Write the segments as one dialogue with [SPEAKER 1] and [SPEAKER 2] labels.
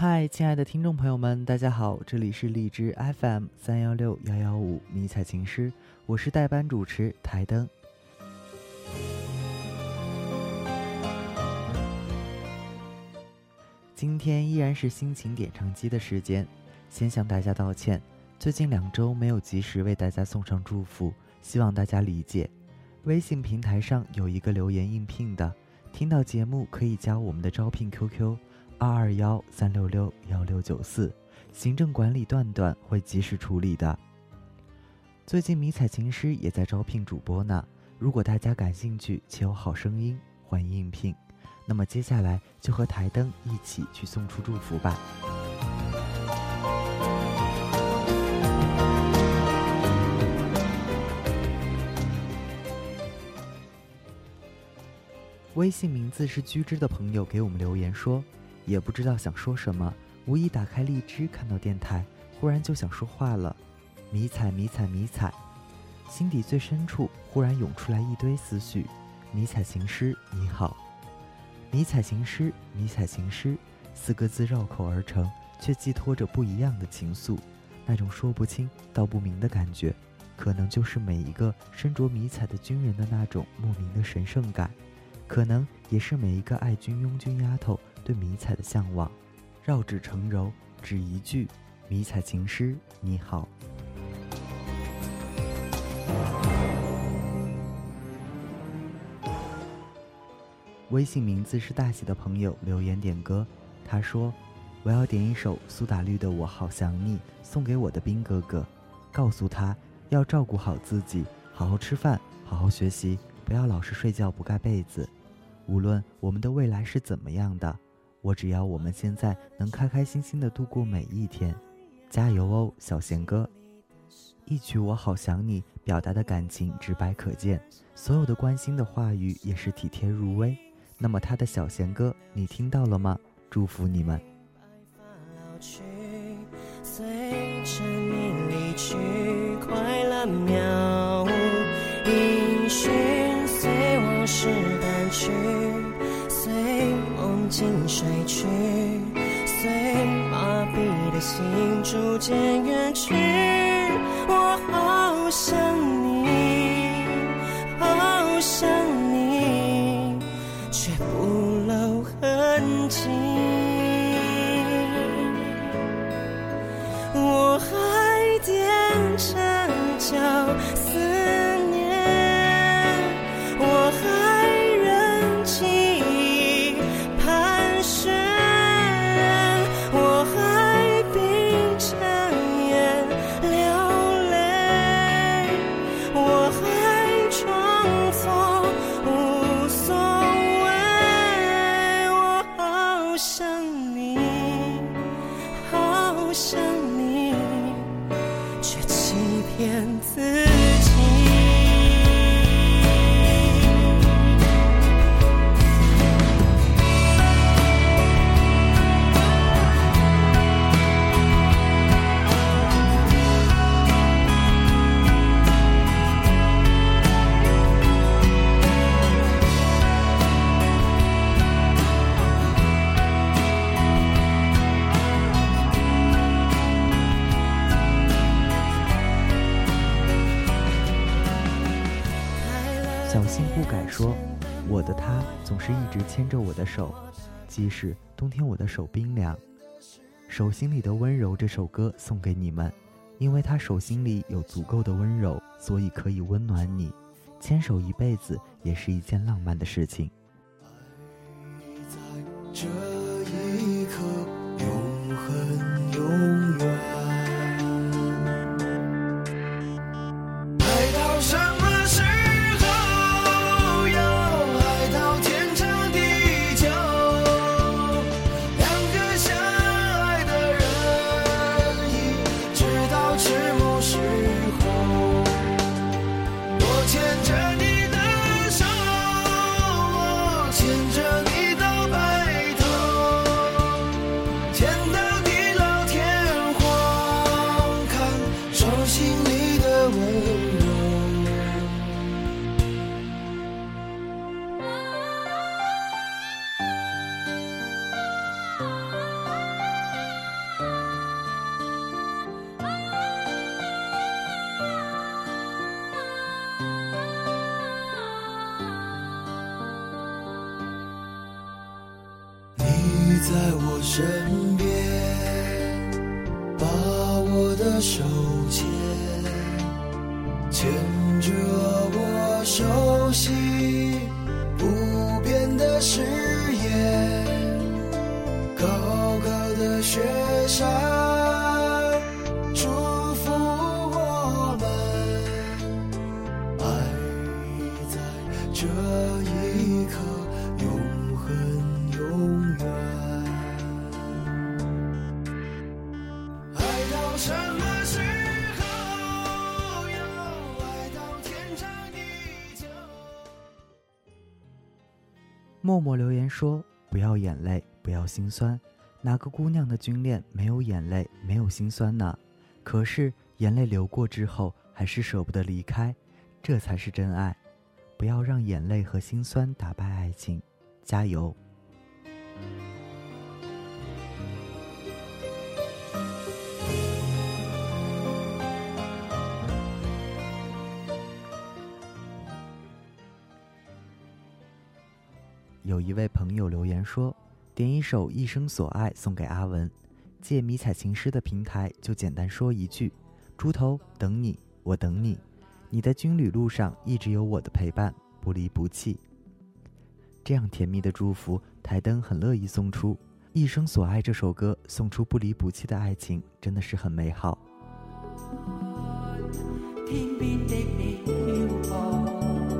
[SPEAKER 1] 嗨，亲爱的听众朋友们，大家好，这里是荔枝 FM 三幺六幺幺五迷彩情诗，我是代班主持台灯。今天依然是心情点唱机的时间，先向大家道歉，最近两周没有及时为大家送上祝福，希望大家理解。微信平台上有一个留言应聘的，听到节目可以加我们的招聘 QQ。二二幺三六六幺六九四，行政管理段段会及时处理的。最近迷彩琴师也在招聘主播呢，如果大家感兴趣且有好声音，欢迎应聘。那么接下来就和台灯一起去送出祝福吧。微信名字是居之的朋友给我们留言说。也不知道想说什么，无意打开荔枝，看到电台，忽然就想说话了。迷彩，迷彩，迷彩，心底最深处忽然涌出来一堆思绪。迷彩行诗，你好。迷彩行诗，迷彩行诗，四个字绕口而成，却寄托着不一样的情愫。那种说不清道不明的感觉，可能就是每一个身着迷彩的军人的那种莫名的神圣感，可能也是每一个爱军拥军丫头。对迷彩的向往，绕指成柔，只一句迷彩情诗，你好。微信名字是大喜的朋友留言点歌，他说：“我要点一首苏打绿的《我好想你》，送给我的兵哥哥，告诉他要照顾好自己，好好吃饭，好好学习，不要老是睡觉不盖被子。无论我们的未来是怎么样的。”我只要我们现在能开开心心的度过每一天，加油哦，小贤哥！一曲《我好想你》表达的感情直白可见，所有的关心的话语也是体贴入微。那么他的小贤哥，你听到了吗？祝福你们。
[SPEAKER 2] 尽睡去，随麻痹的心逐渐远去。我好想你，好想你，却不露痕迹。
[SPEAKER 1] 手，即使冬天我的手冰凉。手心里的温柔这首歌送给你们，因为他手心里有足够的温柔，所以可以温暖你。牵手一辈子也是一件浪漫的事情。
[SPEAKER 3] 在这一刻，永恒永在我身边，把我的手牵，牵着我熟悉不变的誓言，高高的雪山，
[SPEAKER 1] 默默留言说：“不要眼泪，不要心酸。哪个姑娘的军恋没有眼泪，没有心酸呢？可是眼泪流过之后，还是舍不得离开，这才是真爱。不要让眼泪和心酸打败爱情，加油！”有一位朋友留言说：“点一首《一生所爱》送给阿文，借迷彩情诗的平台，就简单说一句：猪头等你，我等你，你的军旅路上一直有我的陪伴，不离不弃。”这样甜蜜的祝福，台灯很乐意送出。《一生所爱》这首歌送出不离不弃的爱情，真的是很美好。
[SPEAKER 4] 天边的你飄泊，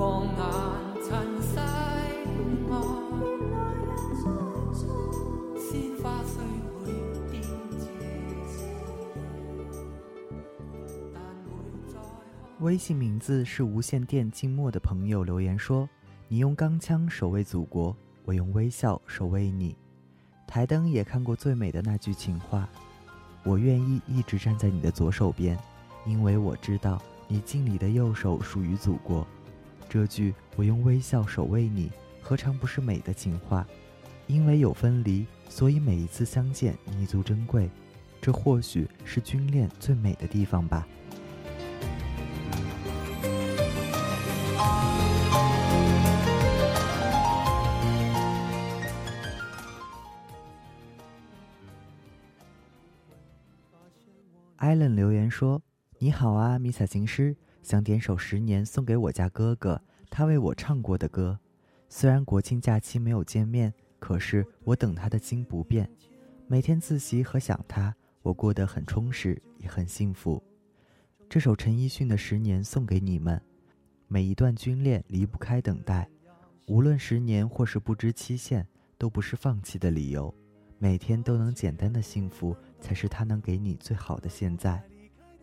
[SPEAKER 4] 放眼塵世外，鮮花雖會凋謝，但。
[SPEAKER 1] 微信名字是无线电静默的朋友留言说：“你用钢枪守卫祖国，我用微笑守卫你。”台灯也看过最美的那句情话：“我愿意一直站在你的左手边，因为我知道你敬礼的右手属于祖国。”这句“我用微笑守卫你”，何尝不是美的情话？因为有分离，所以每一次相见弥足珍贵。这或许是军恋最美的地方吧。艾伦留言说：“你好啊，迷彩情诗，想点首《十年》送给我家哥哥，他为我唱过的歌。虽然国庆假期没有见面，可是我等他的心不变。每天自习和想他，我过得很充实，也很幸福。这首陈奕迅的《十年》送给你们。每一段军恋离不开等待，无论十年或是不知期限，都不是放弃的理由。每天都能简单的幸福，才是他能给你最好的现在。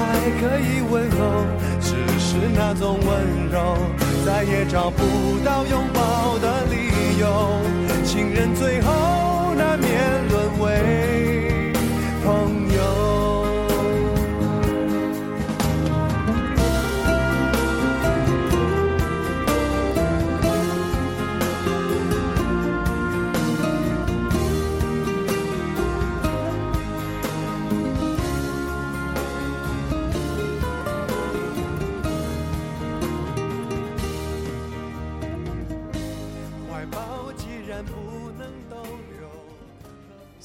[SPEAKER 5] 还可以问候，只是那种温柔再也找不到拥抱的理由。情人最后难免沦为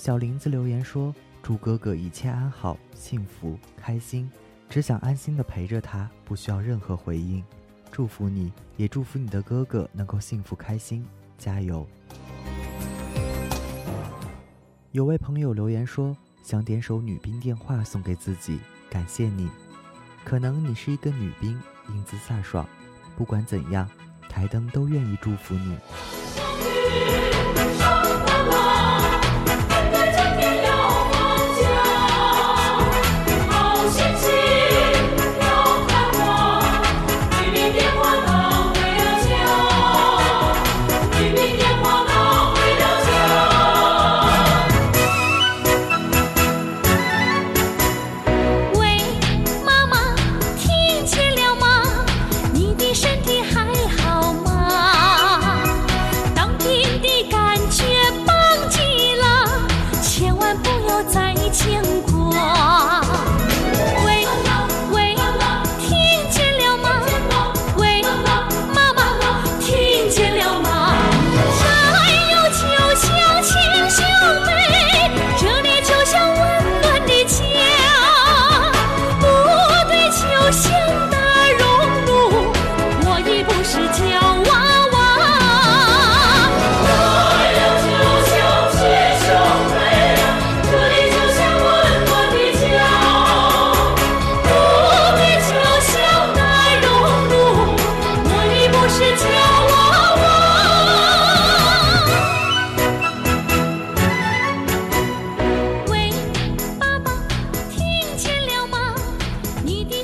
[SPEAKER 1] 小林子留言说：“祝哥哥一切安好、幸福、开心，只想安心的陪着他，不需要任何回应。祝福你，也祝福你的哥哥能够幸福开心，加油。”有位朋友留言说：“想点首《女兵电话》送给自己，感谢你。可能你是一个女兵，英姿飒爽，不管怎样，台灯都愿意祝福你。”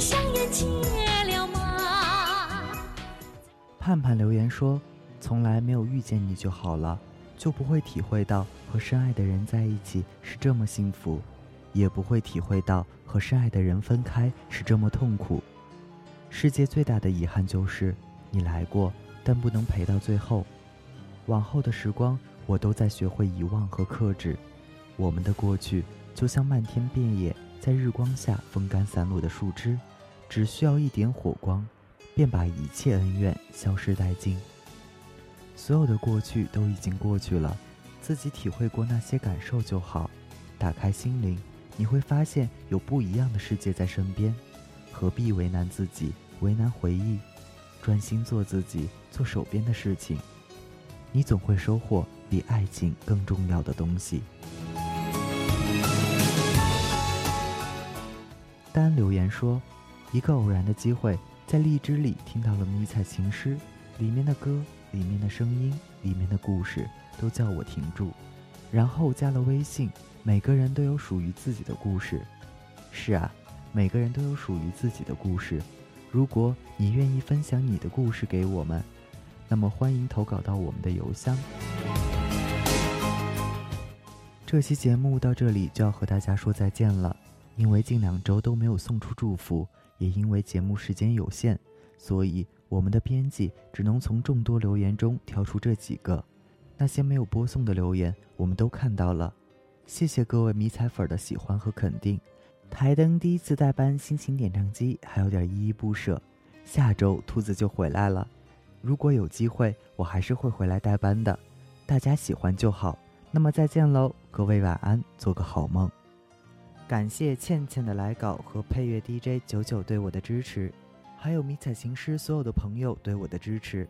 [SPEAKER 6] 香烟戒了吗？
[SPEAKER 1] 盼盼留言说：“从来没有遇见你就好了，就不会体会到和深爱的人在一起是这么幸福，也不会体会到和深爱的人分开是这么痛苦。世界最大的遗憾就是你来过，但不能陪到最后。往后的时光，我都在学会遗忘和克制。我们的过去就像漫天遍野在日光下风干散落的树枝，只需要一点火光。”便把一切恩怨消失殆尽。所有的过去都已经过去了，自己体会过那些感受就好。打开心灵，你会发现有不一样的世界在身边，何必为难自己，为难回忆？专心做自己，做手边的事情，你总会收获比爱情更重要的东西。丹留言说：“一个偶然的机会，在荔枝里听到了《迷彩情诗》里面的歌、里面的声音、里面的故事，都叫我停住。然后加了微信，每个人都有属于自己的故事。是啊，每个人都有属于自己的故事。如果你愿意分享你的故事给我们，那么欢迎投稿到我们的邮箱。”这期节目到这里就要和大家说再见了。因为近两周都没有送出祝福，也因为节目时间有限，所以我们的编辑只能从众多留言中挑出这几个。那些没有播送的留言，我们都看到了。谢谢各位迷彩粉的喜欢和肯定。台灯第一次代班心情点唱机，还有点依依不舍。下周兔子就回来了，如果有机会，我还是会回来代班的。大家喜欢就好。那么再见喽，各位晚安，做个好梦。感谢倩倩的来稿和配乐 DJ 九九对我的支持，还有迷彩行尸所有的朋友对我的支持。